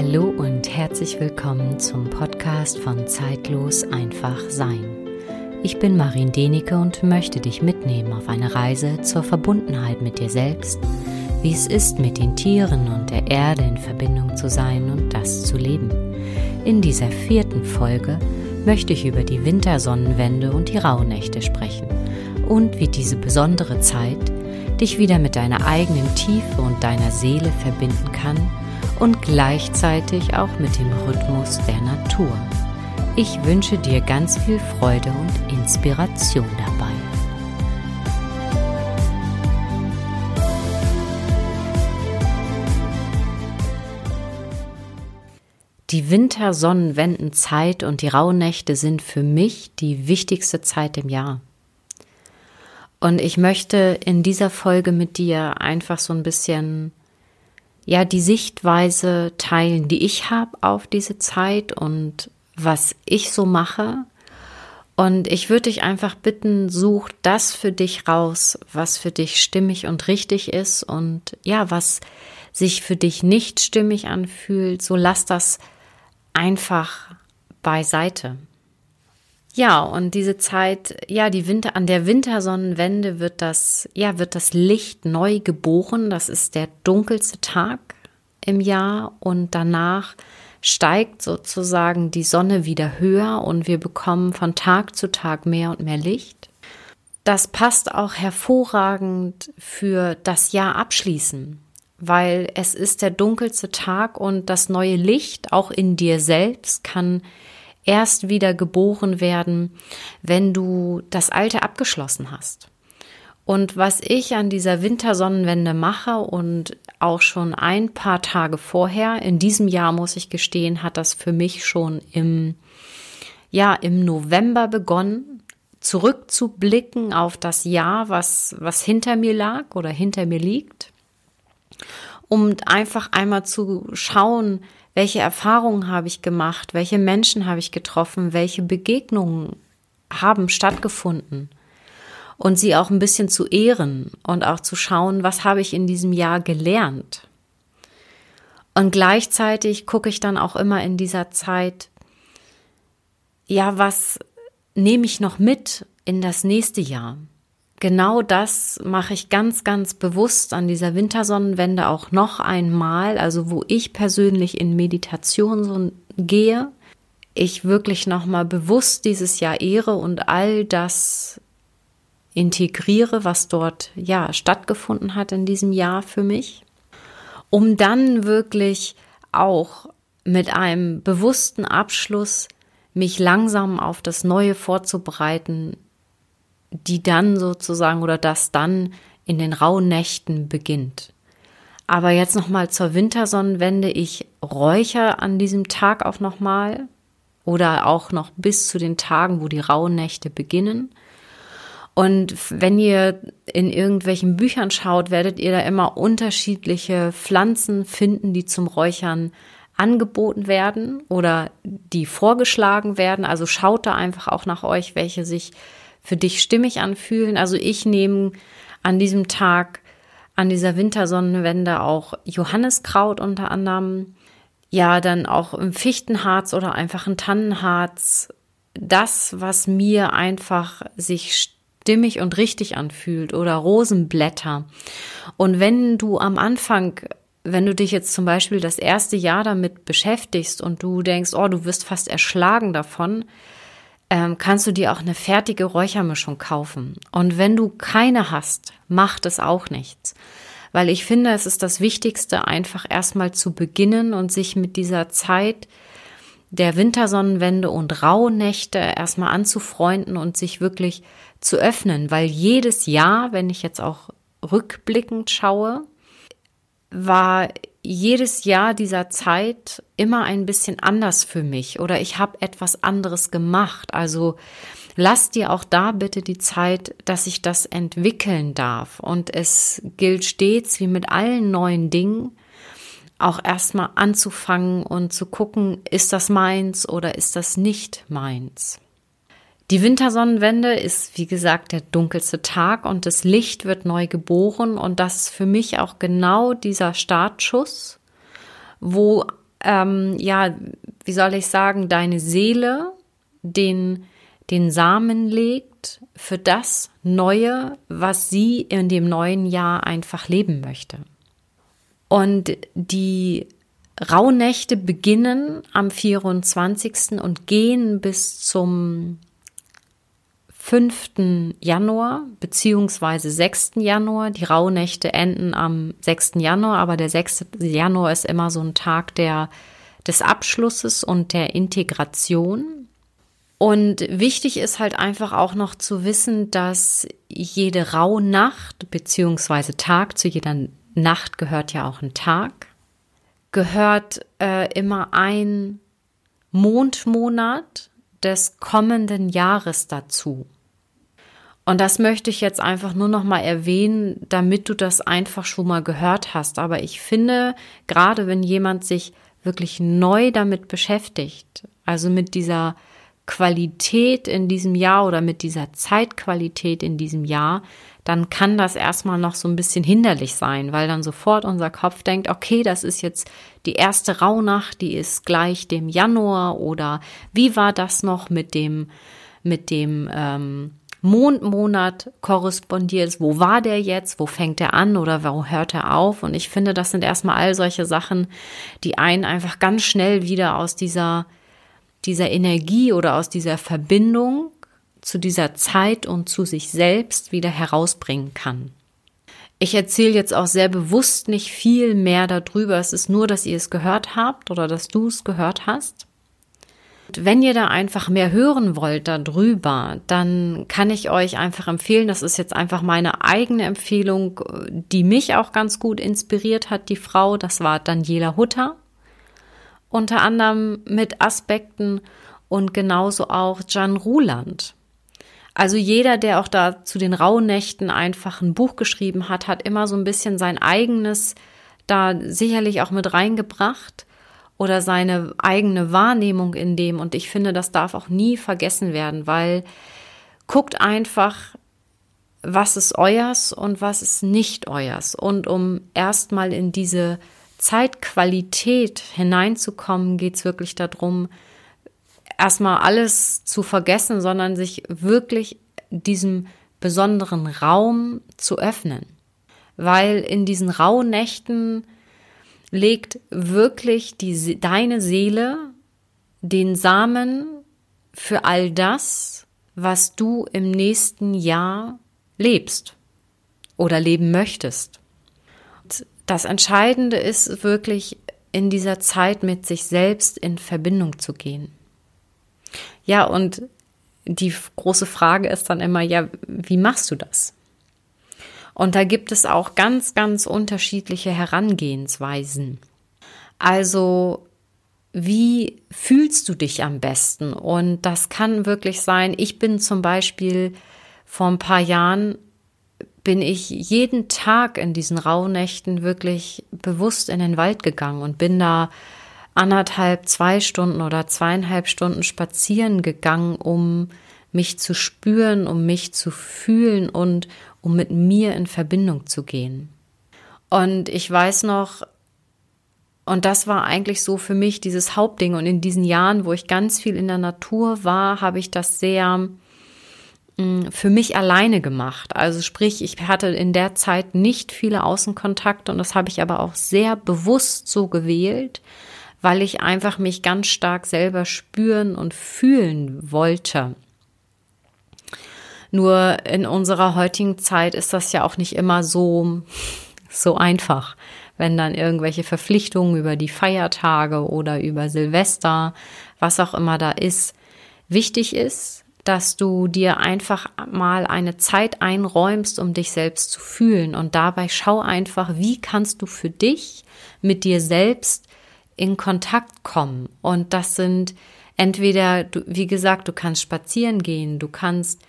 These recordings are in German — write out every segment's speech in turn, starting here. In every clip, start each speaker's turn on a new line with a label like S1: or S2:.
S1: Hallo und herzlich willkommen zum Podcast von Zeitlos einfach sein. Ich bin Marin Denike und möchte dich mitnehmen auf eine Reise zur Verbundenheit mit dir selbst, wie es ist, mit den Tieren und der Erde in Verbindung zu sein und das zu leben. In dieser vierten Folge möchte ich über die Wintersonnenwende und die Rauhnächte sprechen und wie diese besondere Zeit dich wieder mit deiner eigenen Tiefe und deiner Seele verbinden kann und gleichzeitig auch mit dem Rhythmus der Natur. Ich wünsche dir ganz viel Freude und Inspiration dabei. Die Wintersonnenwendenzeit und die Rauhnächte sind für mich die wichtigste Zeit im Jahr. Und ich möchte in dieser Folge mit dir einfach so ein bisschen ja die Sichtweise teilen, die ich habe auf diese Zeit und was ich so mache. Und ich würde dich einfach bitten, such das für dich raus, was für dich stimmig und richtig ist und ja, was sich für dich nicht stimmig anfühlt, so lass das einfach beiseite. Ja, und diese Zeit, ja, die Winter, an der Wintersonnenwende wird das, ja, wird das Licht neu geboren. Das ist der dunkelste Tag im Jahr und danach steigt sozusagen die Sonne wieder höher und wir bekommen von Tag zu Tag mehr und mehr Licht. Das passt auch hervorragend für das Jahr abschließen, weil es ist der dunkelste Tag und das neue Licht auch in dir selbst kann erst wieder geboren werden, wenn du das Alte abgeschlossen hast. Und was ich an dieser Wintersonnenwende mache und auch schon ein paar Tage vorher, in diesem Jahr muss ich gestehen, hat das für mich schon im, ja, im November begonnen, zurückzublicken auf das Jahr, was, was hinter mir lag oder hinter mir liegt, um einfach einmal zu schauen, welche Erfahrungen habe ich gemacht? Welche Menschen habe ich getroffen? Welche Begegnungen haben stattgefunden? Und sie auch ein bisschen zu ehren und auch zu schauen, was habe ich in diesem Jahr gelernt? Und gleichzeitig gucke ich dann auch immer in dieser Zeit, ja, was nehme ich noch mit in das nächste Jahr? genau das mache ich ganz, ganz bewusst an dieser Wintersonnenwende auch noch einmal, also wo ich persönlich in Meditation so gehe, ich wirklich nochmal bewusst dieses Jahr ehre und all das integriere, was dort ja stattgefunden hat in diesem Jahr für mich, um dann wirklich auch mit einem bewussten Abschluss mich langsam auf das Neue vorzubereiten, die dann sozusagen oder das dann in den rauen Nächten beginnt. Aber jetzt nochmal zur Wintersonnenwende. Ich räuchere an diesem Tag auch nochmal oder auch noch bis zu den Tagen, wo die rauen Nächte beginnen. Und wenn ihr in irgendwelchen Büchern schaut, werdet ihr da immer unterschiedliche Pflanzen finden, die zum Räuchern angeboten werden oder die vorgeschlagen werden. Also schaut da einfach auch nach euch, welche sich für dich stimmig anfühlen. Also ich nehme an diesem Tag, an dieser Wintersonnenwende auch Johanniskraut unter anderem. Ja, dann auch im Fichtenharz oder einfach ein Tannenharz. Das, was mir einfach sich stimmig und richtig anfühlt oder Rosenblätter. Und wenn du am Anfang wenn du dich jetzt zum Beispiel das erste Jahr damit beschäftigst und du denkst, oh, du wirst fast erschlagen davon, ähm, kannst du dir auch eine fertige Räuchermischung kaufen. Und wenn du keine hast, macht es auch nichts. Weil ich finde, es ist das Wichtigste, einfach erstmal zu beginnen und sich mit dieser Zeit der Wintersonnenwende und Rauhnächte erstmal anzufreunden und sich wirklich zu öffnen. Weil jedes Jahr, wenn ich jetzt auch rückblickend schaue, war jedes Jahr dieser Zeit immer ein bisschen anders für mich oder ich habe etwas anderes gemacht. Also lass dir auch da bitte die Zeit, dass ich das entwickeln darf. Und es gilt stets wie mit allen neuen Dingen, auch erstmal anzufangen und zu gucken, ist das meins oder ist das nicht meins. Die Wintersonnenwende ist, wie gesagt, der dunkelste Tag und das Licht wird neu geboren und das ist für mich auch genau dieser Startschuss, wo ähm, ja, wie soll ich sagen, deine Seele den, den Samen legt für das Neue, was sie in dem neuen Jahr einfach leben möchte. Und die Rauhnächte beginnen am 24. und gehen bis zum 5. Januar beziehungsweise 6. Januar. Die Rauhnächte enden am 6. Januar, aber der 6. Januar ist immer so ein Tag der, des Abschlusses und der Integration. Und wichtig ist halt einfach auch noch zu wissen, dass jede Rauhnacht beziehungsweise Tag, zu jeder Nacht gehört ja auch ein Tag, gehört äh, immer ein Mondmonat des kommenden Jahres dazu. Und das möchte ich jetzt einfach nur noch mal erwähnen, damit du das einfach schon mal gehört hast. Aber ich finde, gerade wenn jemand sich wirklich neu damit beschäftigt, also mit dieser Qualität in diesem Jahr oder mit dieser Zeitqualität in diesem Jahr, dann kann das erstmal noch so ein bisschen hinderlich sein, weil dann sofort unser Kopf denkt, okay, das ist jetzt die erste Rauhnacht, die ist gleich dem Januar oder wie war das noch mit dem, mit dem ähm, Mondmonat korrespondiert, wo war der jetzt, wo fängt er an oder wo hört er auf? Und ich finde, das sind erstmal all solche Sachen, die einen einfach ganz schnell wieder aus dieser dieser Energie oder aus dieser Verbindung zu dieser Zeit und zu sich selbst wieder herausbringen kann. Ich erzähle jetzt auch sehr bewusst nicht viel mehr darüber. Es ist nur, dass ihr es gehört habt oder dass du es gehört hast. Wenn ihr da einfach mehr hören wollt darüber, dann kann ich euch einfach empfehlen, das ist jetzt einfach meine eigene Empfehlung, die mich auch ganz gut inspiriert hat, die Frau, das war Daniela Hutter unter anderem mit Aspekten und genauso auch Jan Ruland. Also jeder, der auch da zu den Rauhnächten einfach ein Buch geschrieben hat, hat immer so ein bisschen sein eigenes da sicherlich auch mit reingebracht oder seine eigene Wahrnehmung in dem. Und ich finde, das darf auch nie vergessen werden, weil guckt einfach, was ist euers und was ist nicht euers. Und um erstmal in diese Zeitqualität hineinzukommen, geht es wirklich darum, erstmal alles zu vergessen, sondern sich wirklich diesem besonderen Raum zu öffnen. Weil in diesen Rauhnächten legt wirklich die, deine Seele den Samen für all das, was du im nächsten Jahr lebst oder leben möchtest das Entscheidende ist wirklich in dieser Zeit mit sich selbst in Verbindung zu gehen. Ja, und die große Frage ist dann immer, ja, wie machst du das? Und da gibt es auch ganz, ganz unterschiedliche Herangehensweisen. Also, wie fühlst du dich am besten? Und das kann wirklich sein, ich bin zum Beispiel vor ein paar Jahren bin ich jeden Tag in diesen Rauhnächten wirklich bewusst in den Wald gegangen und bin da anderthalb, zwei Stunden oder zweieinhalb Stunden spazieren gegangen, um mich zu spüren, um mich zu fühlen und um mit mir in Verbindung zu gehen. Und ich weiß noch, und das war eigentlich so für mich dieses Hauptding. Und in diesen Jahren, wo ich ganz viel in der Natur war, habe ich das sehr für mich alleine gemacht. Also sprich, ich hatte in der Zeit nicht viele Außenkontakte und das habe ich aber auch sehr bewusst so gewählt, weil ich einfach mich ganz stark selber spüren und fühlen wollte. Nur in unserer heutigen Zeit ist das ja auch nicht immer so, so einfach, wenn dann irgendwelche Verpflichtungen über die Feiertage oder über Silvester, was auch immer da ist, wichtig ist, dass du dir einfach mal eine Zeit einräumst, um dich selbst zu fühlen. Und dabei schau einfach, wie kannst du für dich mit dir selbst in Kontakt kommen. Und das sind entweder, wie gesagt, du kannst spazieren gehen, du kannst,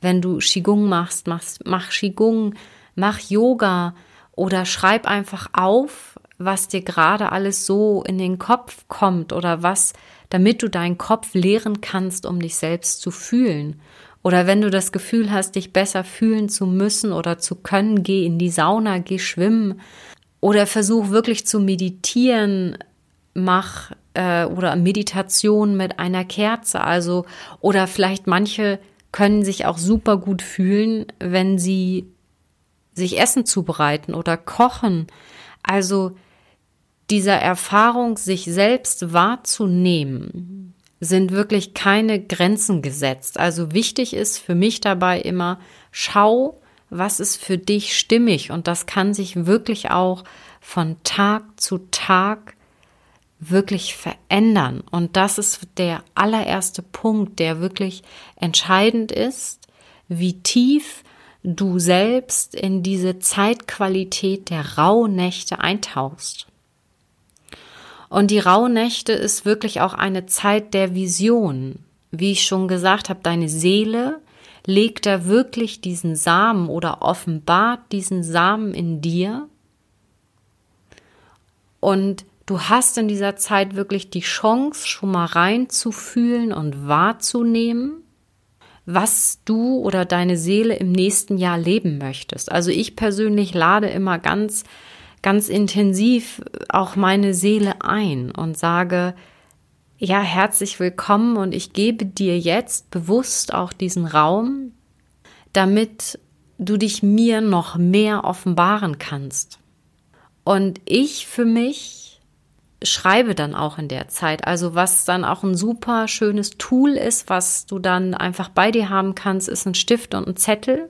S1: wenn du Qigong machst, machst mach Qigong, mach Yoga oder schreib einfach auf, was dir gerade alles so in den Kopf kommt oder was damit du deinen Kopf leeren kannst, um dich selbst zu fühlen. Oder wenn du das Gefühl hast, dich besser fühlen zu müssen oder zu können, geh in die Sauna, geh schwimmen oder versuch wirklich zu meditieren, mach äh, oder Meditation mit einer Kerze. Also, oder vielleicht manche können sich auch super gut fühlen, wenn sie sich Essen zubereiten oder kochen. Also dieser Erfahrung, sich selbst wahrzunehmen, sind wirklich keine Grenzen gesetzt. Also wichtig ist für mich dabei immer, schau, was ist für dich stimmig. Und das kann sich wirklich auch von Tag zu Tag wirklich verändern. Und das ist der allererste Punkt, der wirklich entscheidend ist, wie tief du selbst in diese Zeitqualität der Rauhnächte eintauchst. Und die Rauhnächte ist wirklich auch eine Zeit der Vision. Wie ich schon gesagt habe, deine Seele legt da wirklich diesen Samen oder offenbart diesen Samen in dir. Und du hast in dieser Zeit wirklich die Chance, schon mal reinzufühlen und wahrzunehmen, was du oder deine Seele im nächsten Jahr leben möchtest. Also ich persönlich lade immer ganz, ganz intensiv auch meine Seele ein und sage, ja, herzlich willkommen und ich gebe dir jetzt bewusst auch diesen Raum, damit du dich mir noch mehr offenbaren kannst. Und ich für mich schreibe dann auch in der Zeit. Also was dann auch ein super schönes Tool ist, was du dann einfach bei dir haben kannst, ist ein Stift und ein Zettel.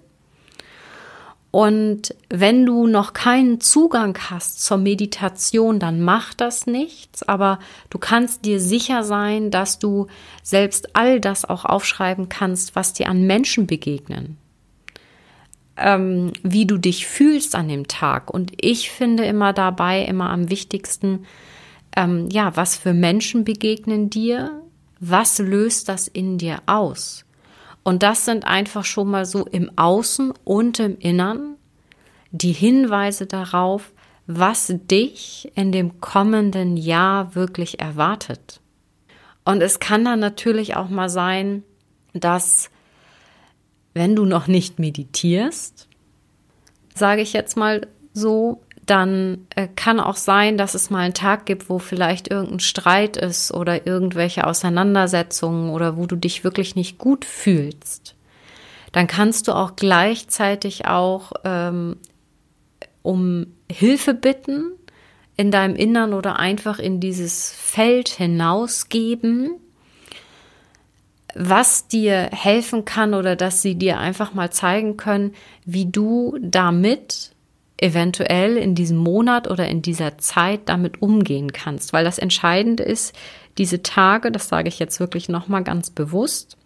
S1: Und wenn du noch keinen Zugang hast zur Meditation, dann mach das nichts, aber du kannst dir sicher sein, dass du selbst all das auch aufschreiben kannst, was dir an Menschen begegnen. Ähm, wie du dich fühlst an dem Tag. Und ich finde immer dabei immer am wichtigsten, ähm, ja, was für Menschen begegnen dir? Was löst das in dir aus? Und das sind einfach schon mal so im Außen und im Innern die Hinweise darauf, was dich in dem kommenden Jahr wirklich erwartet. Und es kann dann natürlich auch mal sein, dass wenn du noch nicht meditierst, sage ich jetzt mal so, dann äh, kann auch sein, dass es mal einen Tag gibt, wo vielleicht irgendein Streit ist oder irgendwelche Auseinandersetzungen oder wo du dich wirklich nicht gut fühlst. Dann kannst du auch gleichzeitig auch ähm, um Hilfe bitten in deinem Innern oder einfach in dieses Feld hinausgeben, was dir helfen kann oder dass sie dir einfach mal zeigen können, wie du damit eventuell in diesem Monat oder in dieser Zeit damit umgehen kannst. Weil das Entscheidende ist, diese Tage, das sage ich jetzt wirklich nochmal ganz bewusst,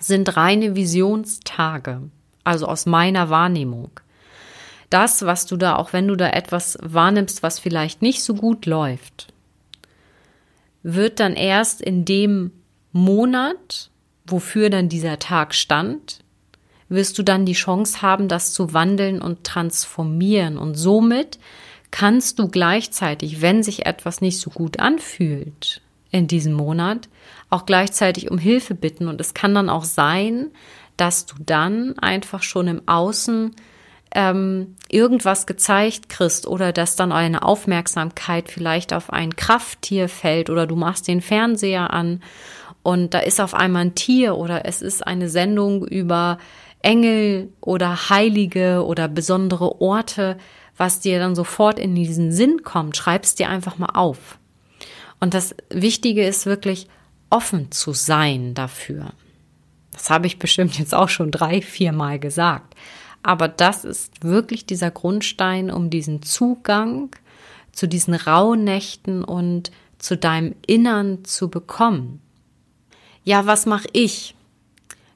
S1: sind reine Visionstage. Also aus meiner Wahrnehmung. Das, was du da, auch wenn du da etwas wahrnimmst, was vielleicht nicht so gut läuft, wird dann erst in dem Monat, wofür dann dieser Tag stand, wirst du dann die Chance haben, das zu wandeln und transformieren. Und somit kannst du gleichzeitig, wenn sich etwas nicht so gut anfühlt in diesem Monat, auch gleichzeitig um Hilfe bitten. Und es kann dann auch sein, dass du dann einfach schon im Außen ähm, irgendwas gezeigt kriegst oder dass dann eine Aufmerksamkeit vielleicht auf ein Krafttier fällt oder du machst den Fernseher an und da ist auf einmal ein Tier oder es ist eine Sendung über Engel oder Heilige oder besondere Orte, was dir dann sofort in diesen Sinn kommt, schreibst dir einfach mal auf. Und das Wichtige ist wirklich offen zu sein dafür. Das habe ich bestimmt jetzt auch schon drei, vier Mal gesagt. Aber das ist wirklich dieser Grundstein, um diesen Zugang zu diesen Rauhnächten und zu deinem Innern zu bekommen. Ja, was mache ich?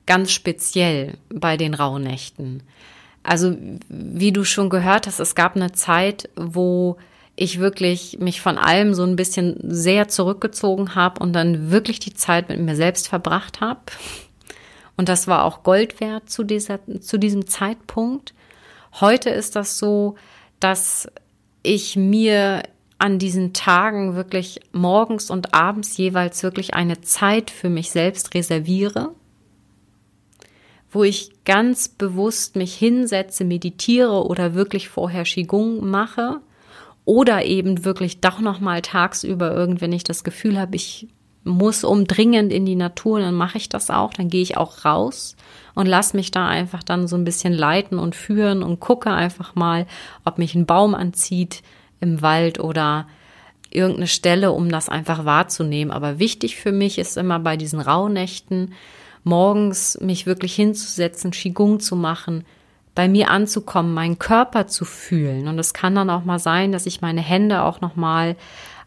S1: Ganz speziell bei den Rauhnächten. Also, wie du schon gehört hast, es gab eine Zeit, wo ich wirklich mich von allem so ein bisschen sehr zurückgezogen habe und dann wirklich die Zeit mit mir selbst verbracht habe. Und das war auch Gold wert zu, dieser, zu diesem Zeitpunkt. Heute ist das so, dass ich mir an diesen Tagen wirklich morgens und abends jeweils wirklich eine Zeit für mich selbst reserviere wo ich ganz bewusst mich hinsetze, meditiere oder wirklich vorher Qigong mache, oder eben wirklich doch noch mal tagsüber irgend, wenn ich das Gefühl habe, ich muss umdringend in die Natur, dann mache ich das auch, dann gehe ich auch raus und lass mich da einfach dann so ein bisschen leiten und führen und gucke einfach mal, ob mich ein Baum anzieht im Wald oder irgendeine Stelle, um das einfach wahrzunehmen. Aber wichtig für mich ist immer bei diesen Rauhnächten morgens mich wirklich hinzusetzen, Qigong zu machen, bei mir anzukommen, meinen Körper zu fühlen. Und es kann dann auch mal sein, dass ich meine Hände auch noch mal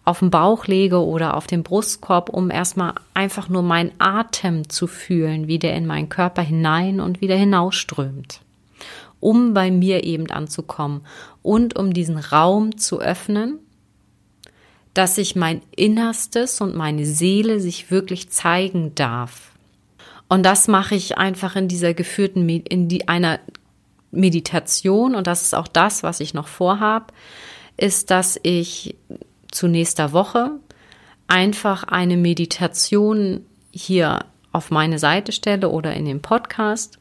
S1: auf den Bauch lege oder auf den Brustkorb, um erstmal einfach nur meinen Atem zu fühlen, wie der in meinen Körper hinein und wieder hinausströmt. Um bei mir eben anzukommen und um diesen Raum zu öffnen, dass sich mein Innerstes und meine Seele sich wirklich zeigen darf. Und das mache ich einfach in dieser geführten, in die, einer Meditation. Und das ist auch das, was ich noch vorhab, ist, dass ich zu nächster Woche einfach eine Meditation hier auf meine Seite stelle oder in dem Podcast,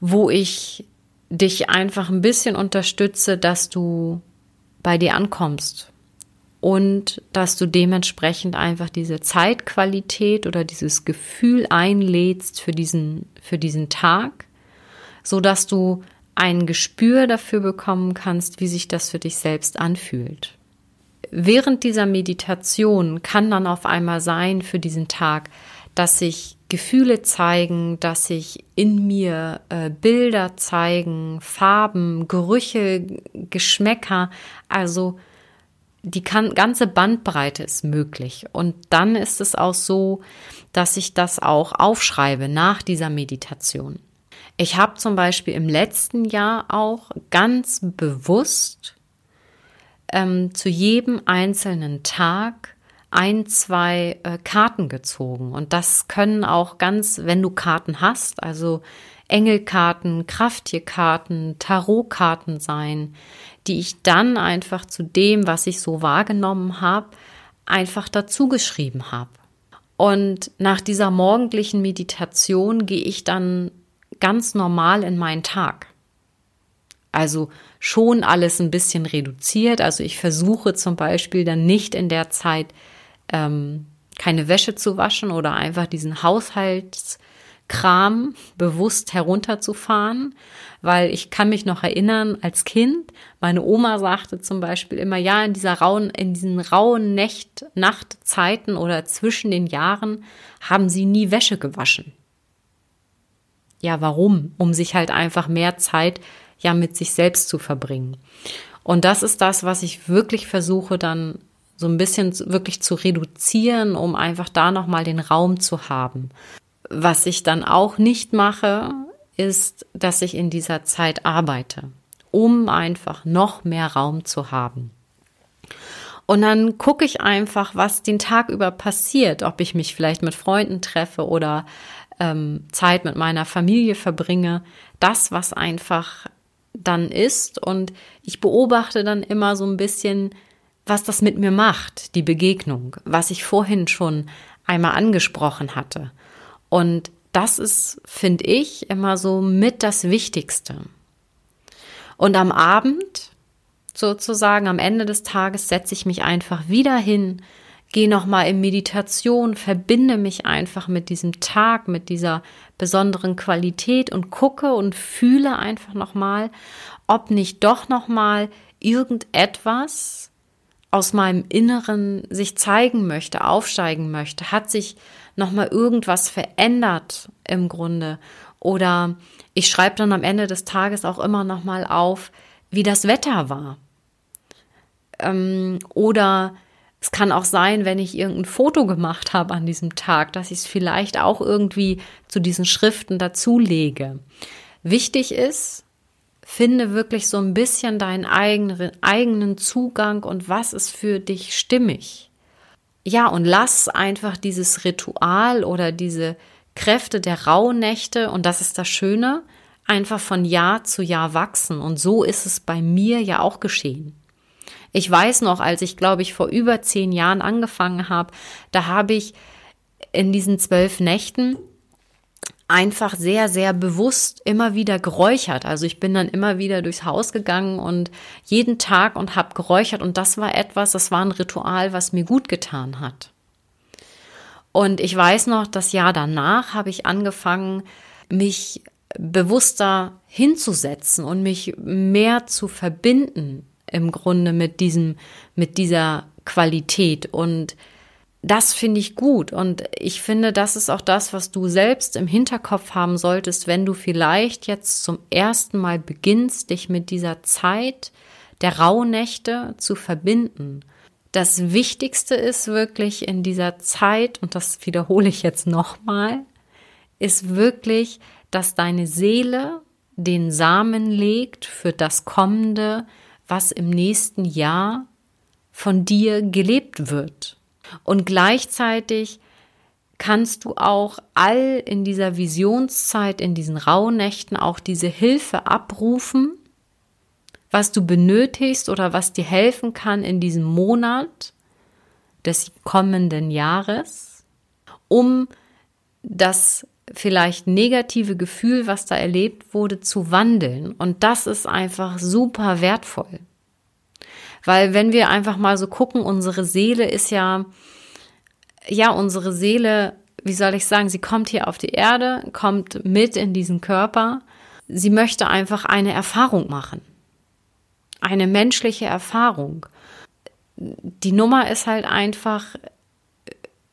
S1: wo ich dich einfach ein bisschen unterstütze, dass du bei dir ankommst und dass du dementsprechend einfach diese Zeitqualität oder dieses Gefühl einlädst für diesen, für diesen Tag, so dass du ein Gespür dafür bekommen kannst, wie sich das für dich selbst anfühlt. Während dieser Meditation kann dann auf einmal sein für diesen Tag, dass sich Gefühle zeigen, dass sich in mir äh, Bilder zeigen, Farben, Gerüche, Geschmäcker, also die kann, ganze Bandbreite ist möglich. Und dann ist es auch so, dass ich das auch aufschreibe nach dieser Meditation. Ich habe zum Beispiel im letzten Jahr auch ganz bewusst ähm, zu jedem einzelnen Tag ein, zwei äh, Karten gezogen. Und das können auch ganz, wenn du Karten hast, also Engelkarten, Krafttierkarten, Tarotkarten sein, die ich dann einfach zu dem, was ich so wahrgenommen habe, einfach dazu geschrieben habe. Und nach dieser morgendlichen Meditation gehe ich dann ganz normal in meinen Tag. Also schon alles ein bisschen reduziert. Also ich versuche zum Beispiel dann nicht in der Zeit ähm, keine Wäsche zu waschen oder einfach diesen Haushaltskram bewusst herunterzufahren, weil ich kann mich noch erinnern, als Kind, meine Oma sagte zum Beispiel immer, ja, in dieser rauen, in diesen rauen Nacht, Nachtzeiten oder zwischen den Jahren haben sie nie Wäsche gewaschen. Ja, warum? Um sich halt einfach mehr Zeit ja mit sich selbst zu verbringen. Und das ist das, was ich wirklich versuche dann so ein bisschen wirklich zu reduzieren, um einfach da nochmal den Raum zu haben. Was ich dann auch nicht mache, ist, dass ich in dieser Zeit arbeite, um einfach noch mehr Raum zu haben. Und dann gucke ich einfach, was den Tag über passiert, ob ich mich vielleicht mit Freunden treffe oder ähm, Zeit mit meiner Familie verbringe, das, was einfach dann ist. Und ich beobachte dann immer so ein bisschen, was das mit mir macht, die Begegnung, was ich vorhin schon einmal angesprochen hatte. Und das ist, finde ich, immer so mit das Wichtigste. Und am Abend, sozusagen am Ende des Tages, setze ich mich einfach wieder hin, gehe nochmal in Meditation, verbinde mich einfach mit diesem Tag, mit dieser besonderen Qualität und gucke und fühle einfach nochmal, ob nicht doch nochmal irgendetwas aus meinem Inneren sich zeigen möchte, aufsteigen möchte, hat sich nochmal irgendwas verändert im Grunde oder ich schreibe dann am Ende des Tages auch immer nochmal auf, wie das Wetter war. Ähm, oder es kann auch sein, wenn ich irgendein Foto gemacht habe an diesem Tag, dass ich es vielleicht auch irgendwie zu diesen Schriften dazulege. Wichtig ist, finde wirklich so ein bisschen deinen eigenen, eigenen Zugang und was ist für dich stimmig. Ja, und lass einfach dieses Ritual oder diese Kräfte der Rauhnächte, und das ist das Schöne, einfach von Jahr zu Jahr wachsen. Und so ist es bei mir ja auch geschehen. Ich weiß noch, als ich, glaube ich, vor über zehn Jahren angefangen habe, da habe ich in diesen zwölf Nächten einfach sehr, sehr bewusst immer wieder geräuchert. Also ich bin dann immer wieder durchs Haus gegangen und jeden Tag und habe geräuchert und das war etwas, das war ein Ritual, was mir gut getan hat. Und ich weiß noch, das Jahr danach habe ich angefangen, mich bewusster hinzusetzen und mich mehr zu verbinden im Grunde mit diesem, mit dieser Qualität und das finde ich gut und ich finde, das ist auch das, was du selbst im Hinterkopf haben solltest, wenn du vielleicht jetzt zum ersten Mal beginnst, dich mit dieser Zeit der Rauhnächte zu verbinden. Das Wichtigste ist wirklich in dieser Zeit, und das wiederhole ich jetzt nochmal, ist wirklich, dass deine Seele den Samen legt für das Kommende, was im nächsten Jahr von dir gelebt wird. Und gleichzeitig kannst du auch all in dieser Visionszeit, in diesen Rauhnächten auch diese Hilfe abrufen, was du benötigst oder was dir helfen kann in diesem Monat des kommenden Jahres, um das vielleicht negative Gefühl, was da erlebt wurde, zu wandeln. Und das ist einfach super wertvoll. Weil wenn wir einfach mal so gucken, unsere Seele ist ja, ja, unsere Seele, wie soll ich sagen, sie kommt hier auf die Erde, kommt mit in diesen Körper. Sie möchte einfach eine Erfahrung machen. Eine menschliche Erfahrung. Die Nummer ist halt einfach,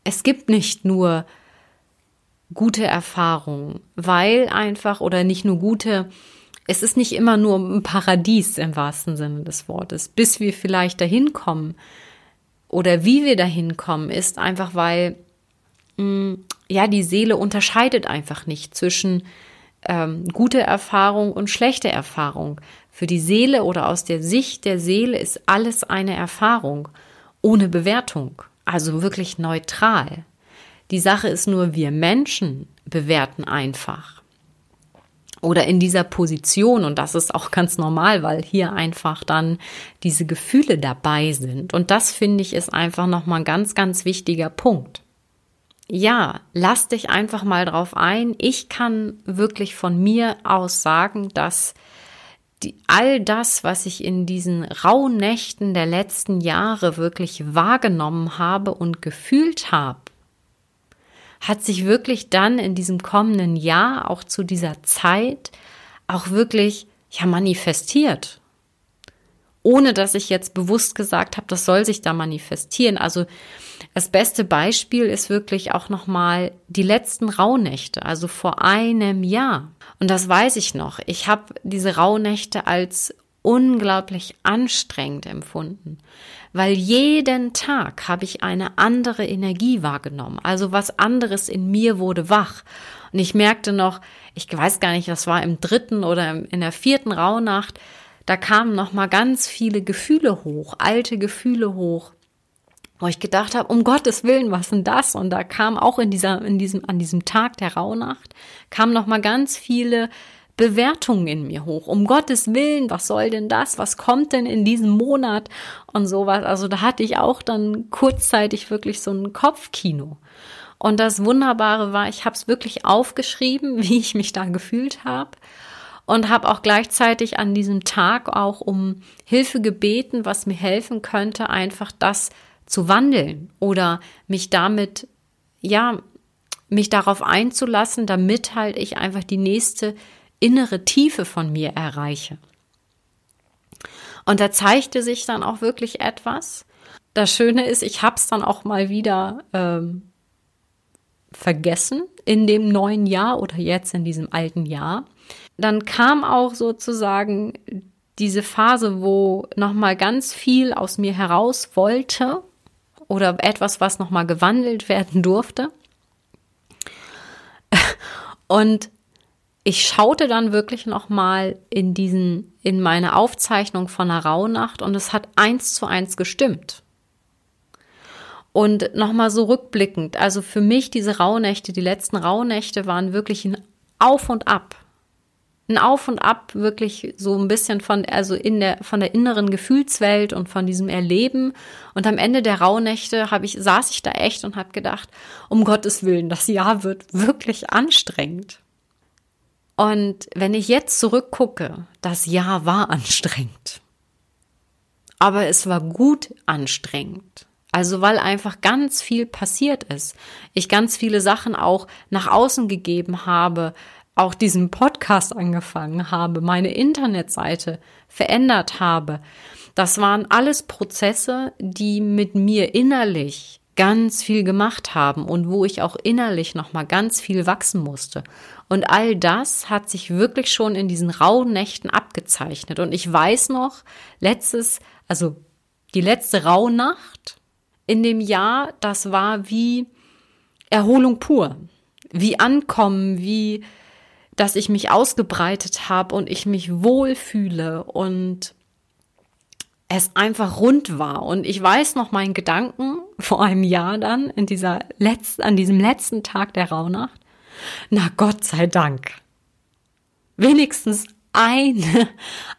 S1: es gibt nicht nur gute Erfahrungen, weil einfach oder nicht nur gute es ist nicht immer nur ein Paradies im wahrsten Sinne des Wortes. Bis wir vielleicht dahin kommen oder wie wir dahin kommen, ist einfach, weil mm, ja die Seele unterscheidet einfach nicht zwischen ähm, gute Erfahrung und schlechte Erfahrung. Für die Seele oder aus der Sicht der Seele ist alles eine Erfahrung ohne Bewertung, also wirklich neutral. Die Sache ist nur, wir Menschen bewerten einfach oder in dieser Position und das ist auch ganz normal, weil hier einfach dann diese Gefühle dabei sind und das finde ich ist einfach noch mal ein ganz ganz wichtiger Punkt. Ja, lass dich einfach mal drauf ein. Ich kann wirklich von mir aus sagen, dass die, all das, was ich in diesen rauen Nächten der letzten Jahre wirklich wahrgenommen habe und gefühlt habe, hat sich wirklich dann in diesem kommenden Jahr auch zu dieser Zeit auch wirklich ja manifestiert. Ohne dass ich jetzt bewusst gesagt habe, das soll sich da manifestieren. Also das beste Beispiel ist wirklich auch nochmal die letzten Rauhnächte, also vor einem Jahr. Und das weiß ich noch. Ich habe diese Rauhnächte als unglaublich anstrengend empfunden, weil jeden Tag habe ich eine andere Energie wahrgenommen. Also was anderes in mir wurde wach. Und ich merkte noch, ich weiß gar nicht, das war im dritten oder in der vierten Rauhnacht, da kamen noch mal ganz viele Gefühle hoch, alte Gefühle hoch, wo ich gedacht habe, um Gottes Willen, was denn das? Und da kam auch in dieser, in diesem, an diesem Tag der Rauhnacht, kamen noch mal ganz viele Bewertungen in mir hoch. Um Gottes Willen, was soll denn das? Was kommt denn in diesem Monat? Und sowas. Also da hatte ich auch dann kurzzeitig wirklich so ein Kopfkino. Und das Wunderbare war, ich habe es wirklich aufgeschrieben, wie ich mich da gefühlt habe. Und habe auch gleichzeitig an diesem Tag auch um Hilfe gebeten, was mir helfen könnte, einfach das zu wandeln oder mich damit, ja, mich darauf einzulassen, damit halt ich einfach die nächste innere Tiefe von mir erreiche. Und da zeigte sich dann auch wirklich etwas. Das Schöne ist, ich habe es dann auch mal wieder ähm, vergessen in dem neuen Jahr oder jetzt in diesem alten Jahr. Dann kam auch sozusagen diese Phase, wo noch mal ganz viel aus mir heraus wollte oder etwas, was noch mal gewandelt werden durfte. Und ich schaute dann wirklich noch mal in diesen in meine Aufzeichnung von der Rauhnacht und es hat eins zu eins gestimmt. Und noch mal so rückblickend, also für mich diese Rauhnächte, die letzten Rauhnächte waren wirklich ein Auf und Ab. Ein Auf und Ab wirklich so ein bisschen von also in der von der inneren Gefühlswelt und von diesem Erleben und am Ende der Rauhnächte habe ich saß ich da echt und habe gedacht, um Gottes Willen, das Jahr wird wirklich anstrengend Und wenn ich jetzt zurückgucke, das Jahr war anstrengend. Aber es war gut anstrengend. Also weil einfach ganz viel passiert ist. Ich ganz viele Sachen auch nach außen gegeben habe, auch diesen Podcast angefangen habe, meine Internetseite verändert habe. Das waren alles Prozesse, die mit mir innerlich ganz viel gemacht haben und wo ich auch innerlich noch mal ganz viel wachsen musste. Und all das hat sich wirklich schon in diesen rauen Nächten abgezeichnet. Und ich weiß noch, letztes, also die letzte Rauhnacht in dem Jahr, das war wie Erholung pur, wie Ankommen, wie dass ich mich ausgebreitet habe und ich mich wohlfühle und es einfach rund war. Und ich weiß noch meinen Gedanken vor einem Jahr dann in dieser letzten, an diesem letzten Tag der Rauhnacht. Na Gott sei Dank. Wenigstens eine,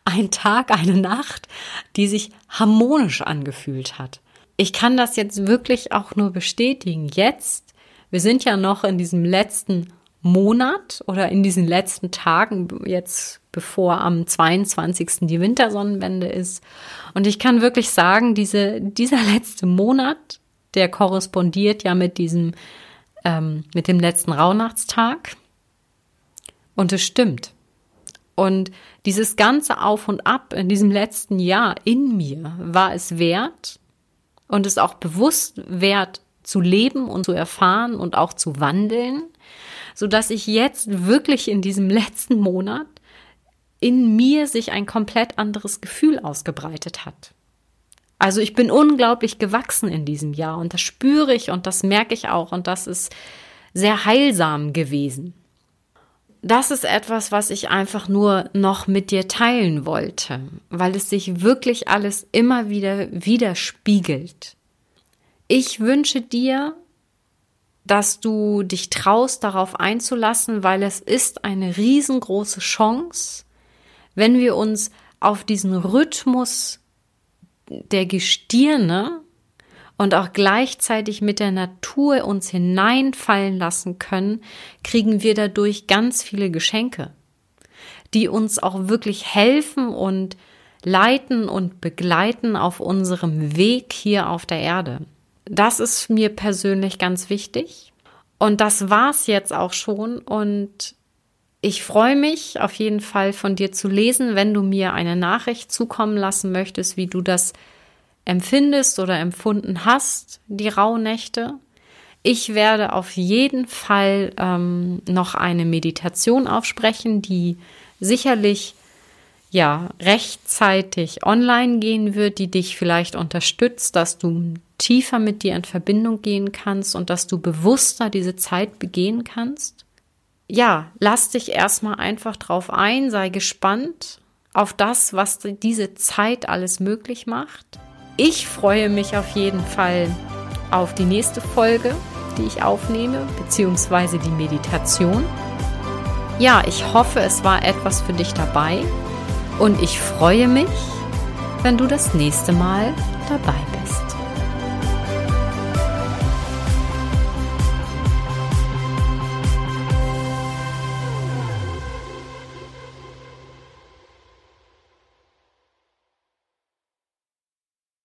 S1: ein Tag, eine Nacht, die sich harmonisch angefühlt hat. Ich kann das jetzt wirklich auch nur bestätigen. Jetzt, wir sind ja noch in diesem letzten Monat oder in diesen letzten Tagen, jetzt bevor am 22. die Wintersonnenwende ist. Und ich kann wirklich sagen, diese, dieser letzte Monat, der korrespondiert ja mit diesem, ähm, mit dem letzten Rauhnachtstag. Und es stimmt. Und dieses ganze Auf und Ab in diesem letzten Jahr in mir war es wert und es auch bewusst wert zu leben und zu erfahren und auch zu wandeln, so dass ich jetzt wirklich in diesem letzten Monat in mir sich ein komplett anderes Gefühl ausgebreitet hat. Also ich bin unglaublich gewachsen in diesem Jahr und das spüre ich und das merke ich auch und das ist sehr heilsam gewesen. Das ist etwas, was ich einfach nur noch mit dir teilen wollte, weil es sich wirklich alles immer wieder widerspiegelt. Ich wünsche dir dass du dich traust, darauf einzulassen, weil es ist eine riesengroße Chance, wenn wir uns auf diesen Rhythmus der Gestirne und auch gleichzeitig mit der Natur uns hineinfallen lassen können, kriegen wir dadurch ganz viele Geschenke, die uns auch wirklich helfen und leiten und begleiten auf unserem Weg hier auf der Erde. Das ist mir persönlich ganz wichtig. Und das war's jetzt auch schon. Und ich freue mich auf jeden Fall von dir zu lesen, wenn du mir eine Nachricht zukommen lassen möchtest, wie du das empfindest oder empfunden hast, die Rauhnächte. Ich werde auf jeden Fall ähm, noch eine Meditation aufsprechen, die sicherlich ja rechtzeitig online gehen wird, die dich vielleicht unterstützt, dass du tiefer mit dir in Verbindung gehen kannst und dass du bewusster diese Zeit begehen kannst? Ja, lass dich erstmal einfach drauf ein, sei gespannt auf das, was diese Zeit alles möglich macht. Ich freue mich auf jeden Fall auf die nächste Folge, die ich aufnehme, beziehungsweise die Meditation. Ja, ich hoffe, es war etwas für dich dabei und ich freue mich, wenn du das nächste Mal dabei bist.